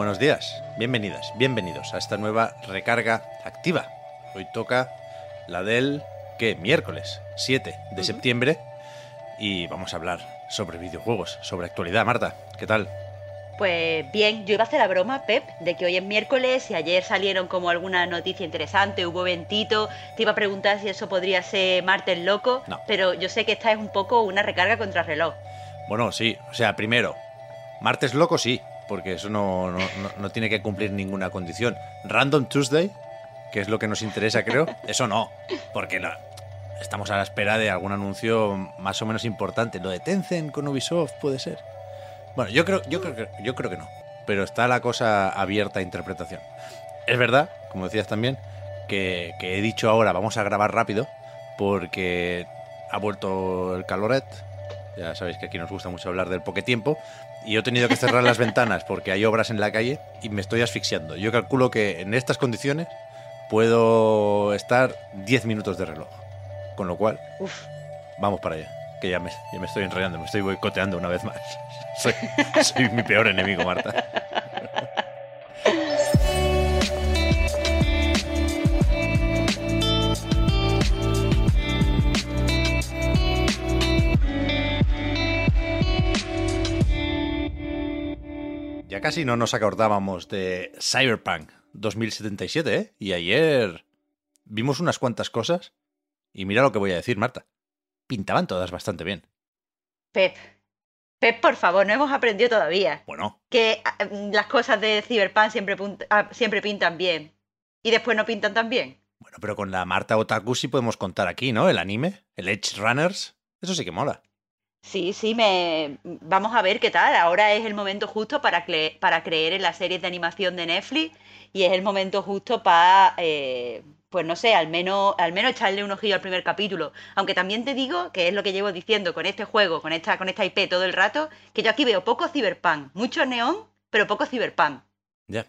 Buenos días, bienvenidas, bienvenidos a esta nueva recarga activa. Hoy toca la del, ¿qué? Miércoles 7 de septiembre y vamos a hablar sobre videojuegos, sobre actualidad. Marta, ¿qué tal? Pues bien, yo iba a hacer la broma, Pep, de que hoy es miércoles y ayer salieron como alguna noticia interesante, hubo ventito, te iba a preguntar si eso podría ser martes loco, No. pero yo sé que esta es un poco una recarga contra reloj. Bueno, sí, o sea, primero, martes loco sí, porque eso no, no, no- tiene que cumplir ninguna condición. Random Tuesday, que es lo que nos interesa, creo, eso no, porque estamos a la espera de algún anuncio más o menos importante. Lo de Tencent con Ubisoft puede ser. Bueno, yo creo, yo creo, que, yo creo que no, pero está la cosa abierta a interpretación. Es verdad, como decías también, que, que he dicho ahora vamos a grabar rápido porque ha vuelto el caloret. Ya sabéis que aquí nos gusta mucho hablar del poquetiempo. Y he tenido que cerrar las ventanas porque hay obras en la calle y me estoy asfixiando. Yo calculo que en estas condiciones puedo estar 10 minutos de reloj. Con lo cual, Uf, vamos para allá. Que ya me, ya me estoy enrollando, me estoy boicoteando una vez más. Soy, soy mi peor enemigo, Marta. Ya casi no nos acordábamos de Cyberpunk 2077, ¿eh? Y ayer vimos unas cuantas cosas y mira lo que voy a decir, Marta. Pintaban todas bastante bien. Pep. Pep, por favor, no hemos aprendido todavía. Bueno, Que ah, las cosas de Cyberpunk siempre, ah, siempre pintan bien. Y después no pintan tan bien. bueno, pero con la Marta Otaku sí podemos contar aquí, ¿no? El anime, el Edge Runners. Eso sí que mola. Sí, sí, me vamos a ver qué tal. Ahora es el momento justo para, para creer en las series de animación de Netflix y es el momento justo para, eh, pues no sé, al menos, al menos echarle un ojillo al primer capítulo. Aunque también te digo, que es lo que llevo diciendo con este juego, con esta, con esta IP todo el rato, que yo aquí veo poco cyberpunk, mucho neón, pero poco cyberpunk. Ya.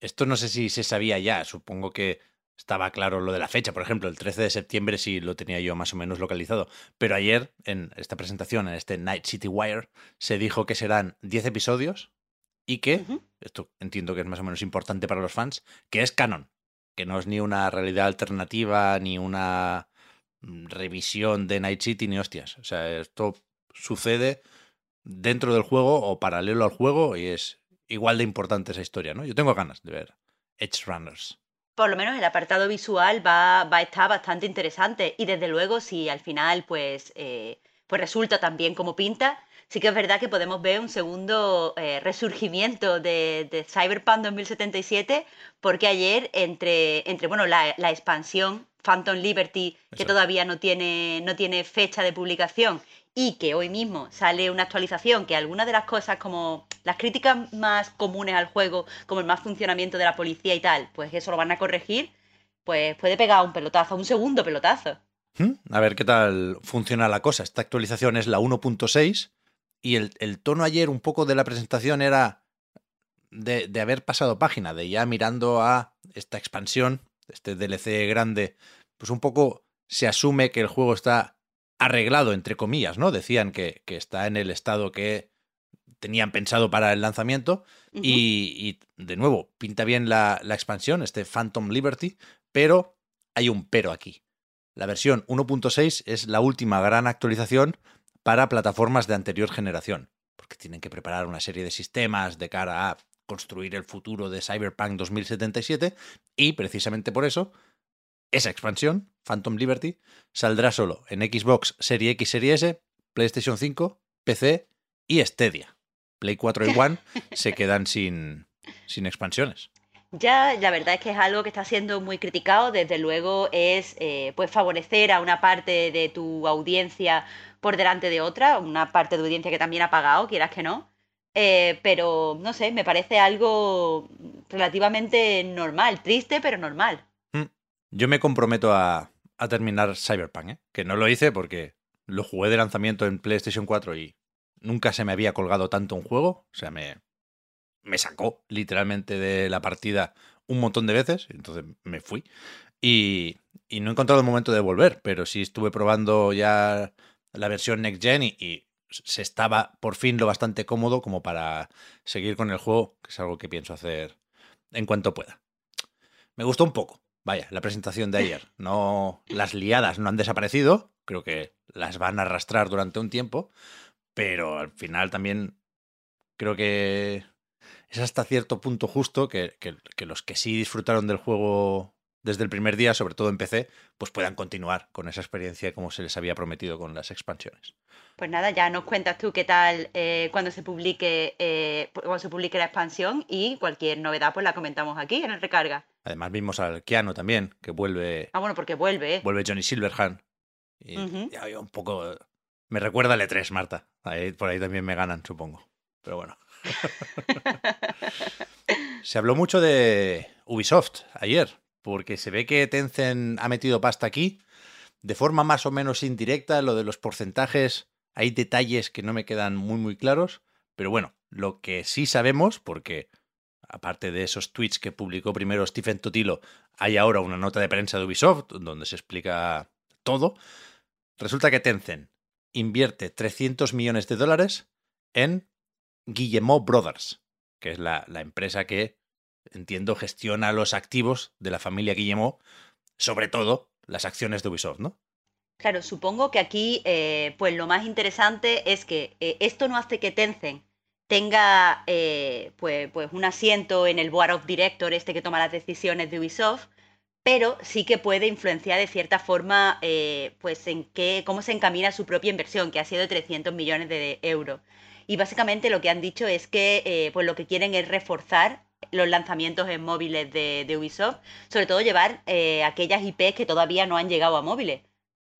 Esto no sé si se sabía ya. Supongo que estaba claro lo de la fecha. Por ejemplo, el 13 de septiembre sí lo tenía yo más o menos localizado. Pero ayer, en esta presentación, en este Night City Wire, se dijo que serán 10 episodios y que, esto entiendo que es más o menos importante para los fans, que es canon. Que no es ni una realidad alternativa, ni una mm, revisión de Night City, ni hostias. O sea, esto sucede dentro del juego o paralelo al juego y es igual de importante esa historia, ¿no? Yo tengo ganas de ver Edge Runners. Por lo menos el apartado visual va, va a estar bastante interesante. Y desde luego, si al final, pues, eh, pues resulta tan bien como pinta, sí que es verdad que podemos ver un segundo eh, resurgimiento de, de Cyberpunk 2077, porque ayer, entre, entre bueno, la, la expansión Phantom Liberty, que Eso todavía no tiene, no tiene fecha de publicación, y que hoy mismo sale una actualización que algunas de las cosas como las críticas más comunes al juego, como el más funcionamiento de la policía y tal, pues eso lo van a corregir, pues puede pegar un pelotazo, un segundo pelotazo. ¿Mm? A ver qué tal funciona la cosa. Esta actualización es la 1.6 y el, el tono ayer un poco de la presentación era de, de haber pasado página, de ya mirando a esta expansión, este DLC grande, pues un poco se asume que el juego está arreglado, entre comillas, ¿no? Decían que, que está en el estado que tenían pensado para el lanzamiento. Y, y, de nuevo, pinta bien la, la expansión, este Phantom Liberty, pero hay un pero aquí. La versión 1.6 es la última gran actualización para plataformas de anterior generación, porque tienen que preparar una serie de sistemas de cara a construir el futuro de Cyberpunk 2077 y precisamente por eso esa expansión, Phantom Liberty, saldrá solo en Xbox Serie X, Serie S, PlayStation 5, PC y Stadia. Play 4 y One se quedan sin, sin expansiones. Ya, la verdad es que es algo que está siendo muy criticado. Desde luego es eh, pues favorecer a una parte de tu audiencia por delante de otra, una parte de audiencia que también ha pagado, quieras que no. Eh, pero no sé, me parece algo relativamente normal, triste, pero normal. Mm. Yo me comprometo a, a terminar Cyberpunk, ¿eh? que no lo hice porque lo jugué de lanzamiento en PlayStation 4 y nunca se me había colgado tanto un juego. O sea, me, me sacó literalmente de la partida un montón de veces, entonces me fui. Y, y no he encontrado el momento de volver, pero sí estuve probando ya la versión Next Gen y, se estaba por fin lo bastante cómodo como para seguir con el juego, que es algo que pienso hacer en cuanto pueda. Me gustó un poco, vaya, la presentación de ayer. No, las liadas no han desaparecido, creo que las van a arrastrar durante un tiempo, pero al final también creo que es hasta cierto punto justo que, los que sí disfrutaron del juego desde el primer día, sobre todo en PC, pues puedan continuar con esa experiencia como se les había prometido con las expansiones. Pues nada, ya nos cuentas tú qué tal eh, cuando se publique eh, cuando se publique la expansión y cualquier novedad pues la comentamos aquí en el recarga. Además vimos al Keanu también, que vuelve. Ah, bueno, porque vuelve. Vuelve Johnny Silverhand. Y un poco. Me recuerda al E3, Marta. por ahí también me ganan, supongo. Pero bueno. se habló mucho de Ubisoft ayer, porque se ve que Tencent ha metido pasta aquí de forma más o menos indirecta. Lo de los porcentajes, hay detalles que no me quedan muy, muy claros. Pero bueno, lo que sí sabemos, porque aparte de esos tweets que publicó primero Stephen Totilo, hay ahora una nota de prensa de Ubisoft donde se explica todo. Resulta que Tencent invierte 300 millones de dólares en Guillemot Brothers, que es la, empresa que, entiendo, gestiona los activos de la familia Guillemot, sobre todo las acciones de Ubisoft, ¿no? Claro, supongo que aquí, eh, pues lo más interesante es que eh, esto no hace que Tencent tenga eh, pues, pues un asiento en el board of directors, este que toma las decisiones de Ubisoft, pero sí que puede influenciar de cierta forma pues en qué, cómo se encamina su propia inversión, que ha sido de 300 millones de euros. Y básicamente lo que han dicho es que eh, pues lo que quieren es reforzar los lanzamientos en móviles de, Ubisoft, sobre todo llevar eh, aquellas IPs que todavía no han llegado a móviles,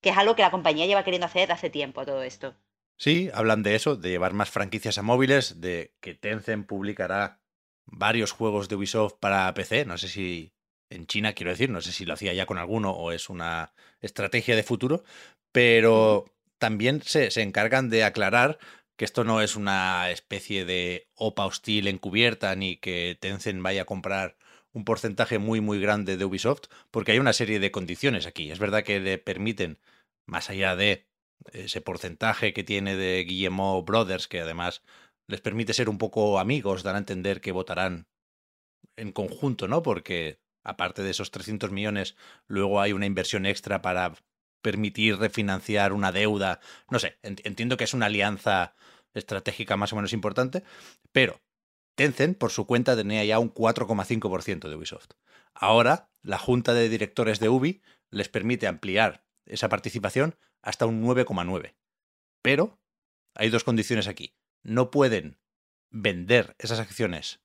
que es algo que la compañía lleva queriendo hacer desde hace tiempo todo esto. Sí, hablan de eso, de llevar más franquicias a móviles, de que Tencent publicará varios juegos de Ubisoft para PC, no sé si en China quiero decir, no sé si lo hacía ya con alguno o es una estrategia de futuro, pero también se, se encargan de aclarar que esto no es una especie de OPA hostil encubierta ni que Tencent vaya a comprar un porcentaje muy muy grande de Ubisoft, porque hay una serie de condiciones aquí. Es verdad que le permiten, más allá de ese porcentaje que tiene de Guillemot Brothers, que además les permite ser un poco amigos, dan a entender que votarán en conjunto, ¿no? Porque aparte de esos 300 millones, luego hay una inversión extra para permitir refinanciar una deuda. No sé, entiendo que es una alianza estratégica más o menos importante, pero Tencent por su cuenta tenía ya un 4,5% de Ubisoft. Ahora, la junta de directores de Ubi les permite ampliar esa participación hasta un 9,9. Pero hay dos condiciones aquí. No pueden vender esas acciones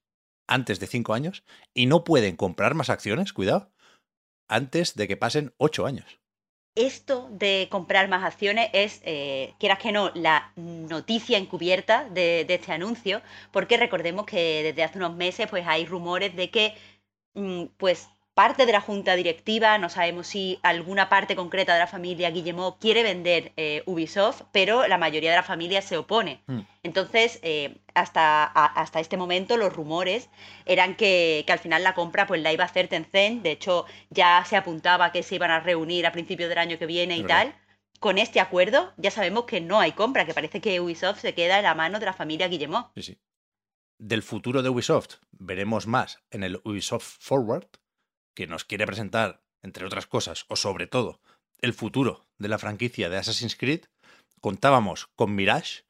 antes de 5 años y no pueden comprar más acciones, cuidado, antes de que pasen 8 años. Esto de comprar más acciones es, eh, quieras que no, la noticia encubierta de, este anuncio, porque recordemos que desde hace unos meses pues hay rumores de que mm, pues parte de la junta directiva, no sabemos si alguna parte concreta de la familia Guillemot quiere vender eh, Ubisoft, pero la mayoría de la familia se opone. Hmm. Entonces, eh, hasta, hasta este momento los rumores eran que, al final la compra pues la iba a hacer Tencent, de hecho ya se apuntaba que se iban a reunir a principios del año que viene y tal. Con este acuerdo ya sabemos que no hay compra, que parece que Ubisoft se queda en la mano de la familia Guillemot. Sí, sí. Del futuro de Ubisoft veremos más en el Ubisoft Forward, que nos quiere presentar, entre otras cosas, o sobre todo, el futuro de la franquicia de Assassin's Creed, contábamos con Mirage,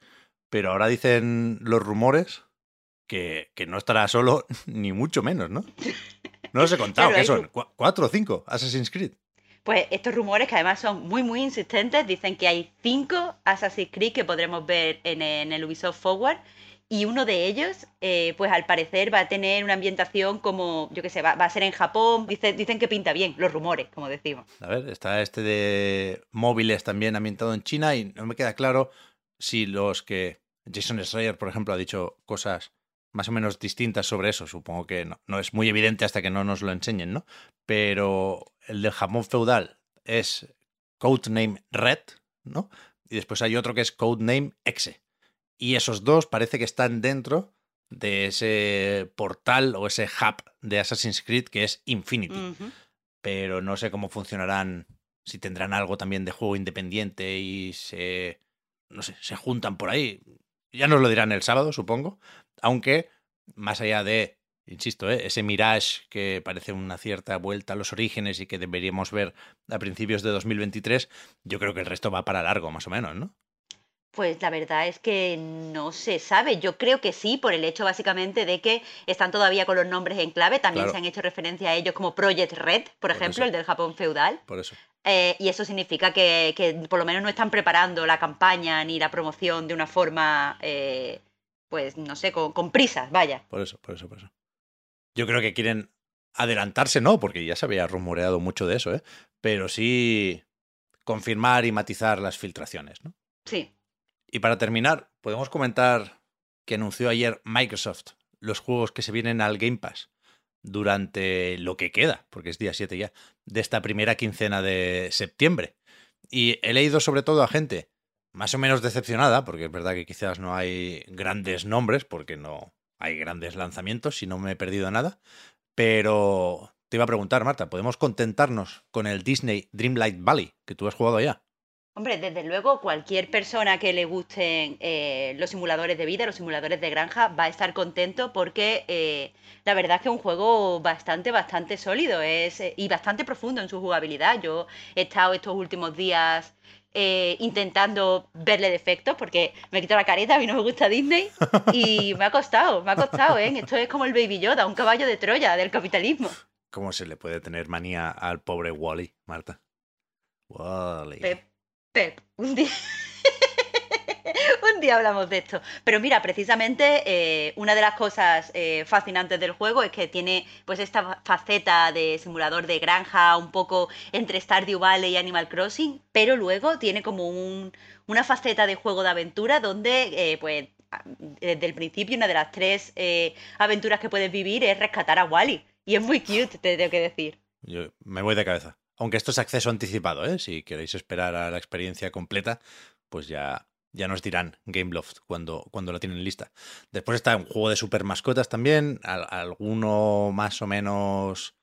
pero ahora dicen los rumores que, no estará solo, ni mucho menos, ¿no? No los he contado, ¿qué son? ¿Cuatro o cinco Assassin's Creed? Pues estos rumores, que además son muy, muy insistentes, dicen que hay cinco Assassin's Creed que podremos ver en, en el Ubisoft Forward y uno de ellos, eh, pues al parecer va a tener una ambientación como, yo qué sé, va, a ser en Japón, dicen que pinta bien, los rumores, como decimos. A ver, está este de móviles también ambientado en China y no me queda claro si los que Jason Schreier, por ejemplo, ha dicho cosas más o menos distintas sobre eso. Supongo que no, no, es muy evidente hasta que no nos lo enseñen, ¿no? Pero el del Japón feudal es Codename Red, ¿no? Y después hay otro que es Codename Exe. Y esos dos parece que están dentro de ese portal o ese hub de Assassin's Creed que es Infinity. Pero no sé cómo funcionarán, si tendrán algo también de juego independiente y se, no sé, se juntan por ahí. Ya nos lo dirán el sábado, supongo. Aunque, más allá de, insisto, ¿eh? ese Mirage que parece una cierta vuelta a los orígenes y que deberíamos ver a principios de 2023, yo creo que el resto va para largo, más o menos, ¿no? Pues la verdad es que no se sabe. Yo creo que sí, por el hecho básicamente de que están todavía con los nombres en clave. También se han hecho referencia a ellos como Project Red, por, ejemplo, el del Japón feudal. Por eso. Eh, y eso significa que, por lo menos no están preparando la campaña ni la promoción de una forma, eh, pues no sé, con, con prisas, vaya. Por eso, por eso, por eso. Yo creo que quieren adelantarse, no, porque ya se había rumoreado mucho de eso, ¿eh? Pero sí confirmar y matizar las filtraciones, ¿no? Sí. Y para terminar, podemos comentar que anunció ayer Microsoft los juegos que se vienen al Game Pass durante lo que queda, porque es día 7 ya, de esta primera quincena de septiembre. Y he leído sobre todo a gente más o menos decepcionada, porque es verdad que quizás no hay grandes nombres, porque no hay grandes lanzamientos, si no me he perdido nada, pero te iba a preguntar, Marta, ¿podemos contentarnos con el Disney Dreamlight Valley que tú has jugado ya? Hombre, desde luego, cualquier persona que le gusten eh, los simuladores de vida, los simuladores de granja, va a estar contento porque eh, la verdad es que es un juego bastante, bastante sólido es, eh, y bastante profundo en su jugabilidad. Yo he estado estos últimos días intentando verle defectos porque me quito la careta, a mí no me gusta Disney y me ha costado, me ha costado, ¿eh? Esto es como el Baby Yoda, un caballo de Troya del capitalismo. ¿Cómo se le puede tener manía al pobre Wally, Marta? Wally. Pep, un día... un día hablamos de esto. Pero mira, precisamente eh, una de las cosas eh, fascinantes del juego es que tiene pues esta faceta de simulador de granja, un poco entre Stardew Valley y Animal Crossing, pero luego tiene como un, una faceta de juego de aventura donde eh, pues desde el principio una de las tres aventuras que puedes vivir es rescatar a Wally. Y es muy cute, te tengo que decir. Yo me voy de cabeza. Aunque esto es acceso anticipado, ¿eh? Si queréis esperar a la experiencia completa, pues ya, ya nos dirán Gameloft cuando, cuando la tienen lista. Después está un juego de super mascotas también, alguno más o menos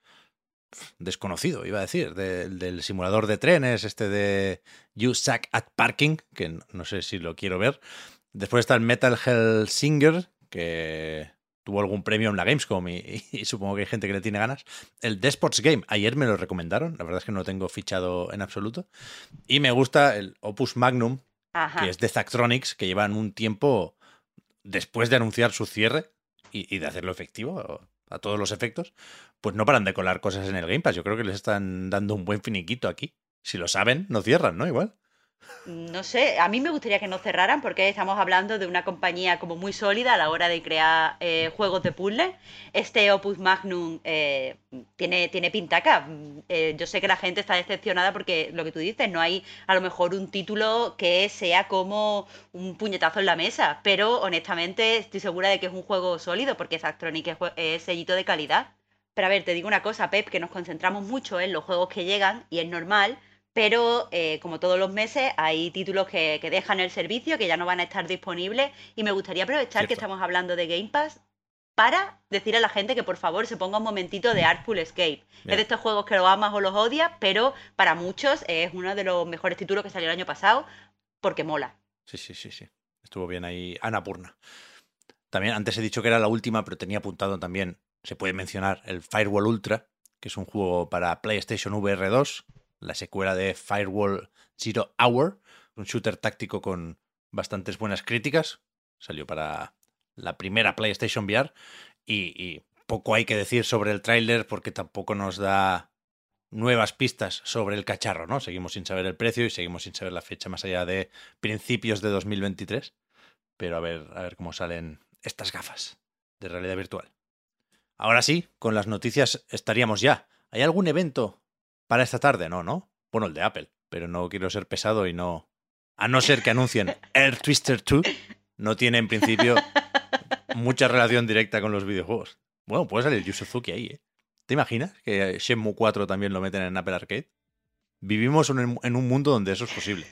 desconocido, iba a decir, del simulador de trenes, este de You Suck at Parking, que no sé si lo quiero ver. Después está el Metal Hell Singer, que tuvo algún premio en la Gamescom y, supongo que hay gente que le tiene ganas. El Desports Game, ayer me lo recomendaron, la verdad es que no lo tengo fichado en absoluto. Y me gusta el Opus Magnum, que es de Zactronics, que llevan un tiempo después de anunciar su cierre y, de hacerlo efectivo a todos los efectos, pues no paran de colar cosas en el Game Pass. Yo creo que les están dando un buen finiquito aquí. Si lo saben, no cierran, ¿no? Igual. No sé, a mí me gustaría que no cerraran porque estamos hablando de una compañía como muy sólida a la hora de crear eh, juegos de puzzle. Este Opus Magnum eh, tiene, tiene pintaca. Eh, yo sé que la gente está decepcionada porque lo que tú dices, no hay a lo mejor un título que sea como un puñetazo en la mesa, pero honestamente estoy segura de que es un juego sólido porque Zactronic es, es sellito de calidad. Pero a ver, te digo una cosa, Pep, que nos concentramos mucho en los juegos que llegan y es normal pero eh, como todos los meses hay títulos que, dejan el servicio, que ya no van a estar disponibles y me gustaría aprovechar que estamos hablando de Game Pass para decir a la gente que por favor se ponga un momentito de Artful Escape. Es de estos juegos que lo amas o los odias, pero para muchos es uno de los mejores títulos que salió el año pasado porque mola. Sí, sí, sí, sí. Estuvo bien ahí Ana Purna. También antes he dicho que era la última, pero tenía apuntado también, se puede mencionar, el Firewall Ultra, que es un juego para PlayStation VR 2 la secuela de Firewall Zero Hour, un shooter táctico con bastantes buenas críticas. Salió para la primera PlayStation VR y, poco hay que decir sobre el tráiler porque tampoco nos da nuevas pistas sobre el cacharro, ¿no? Seguimos sin saber el precio y seguimos sin saber la fecha más allá de principios de 2023. Pero a ver, a ver cómo salen estas gafas de realidad virtual. Ahora sí, con las noticias estaríamos ya. ¿Hay algún evento para esta tarde? No, ¿no? Bueno, el de Apple, pero no quiero ser pesado y no... A no ser que anuncien Air Twister 2, no tiene en principio mucha relación directa con los videojuegos. Bueno, puede salir Yu Suzuki ahí, ¿eh? ¿Te imaginas que Shenmue 4 también lo meten en Apple Arcade? Vivimos en un mundo donde eso es posible.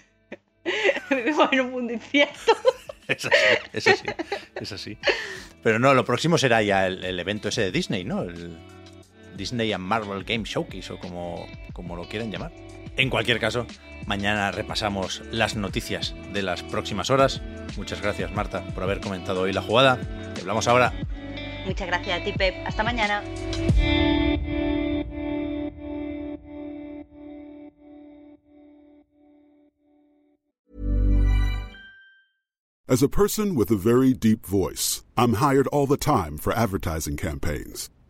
Vivimos en un mundo incierto. Es así, es así, es así. Pero no, lo próximo será ya el, evento ese de Disney, ¿no? El Disney and Marvel Game Showcase o como, como lo quieran llamar. En cualquier caso, mañana repasamos las noticias de las próximas horas. Muchas gracias, Marta, por haber comentado hoy la jugada. Te hablamos ahora. Muchas gracias a ti, Pep. Hasta mañana. As a person with a very deep voice, I'm hired all the time for advertising campaigns.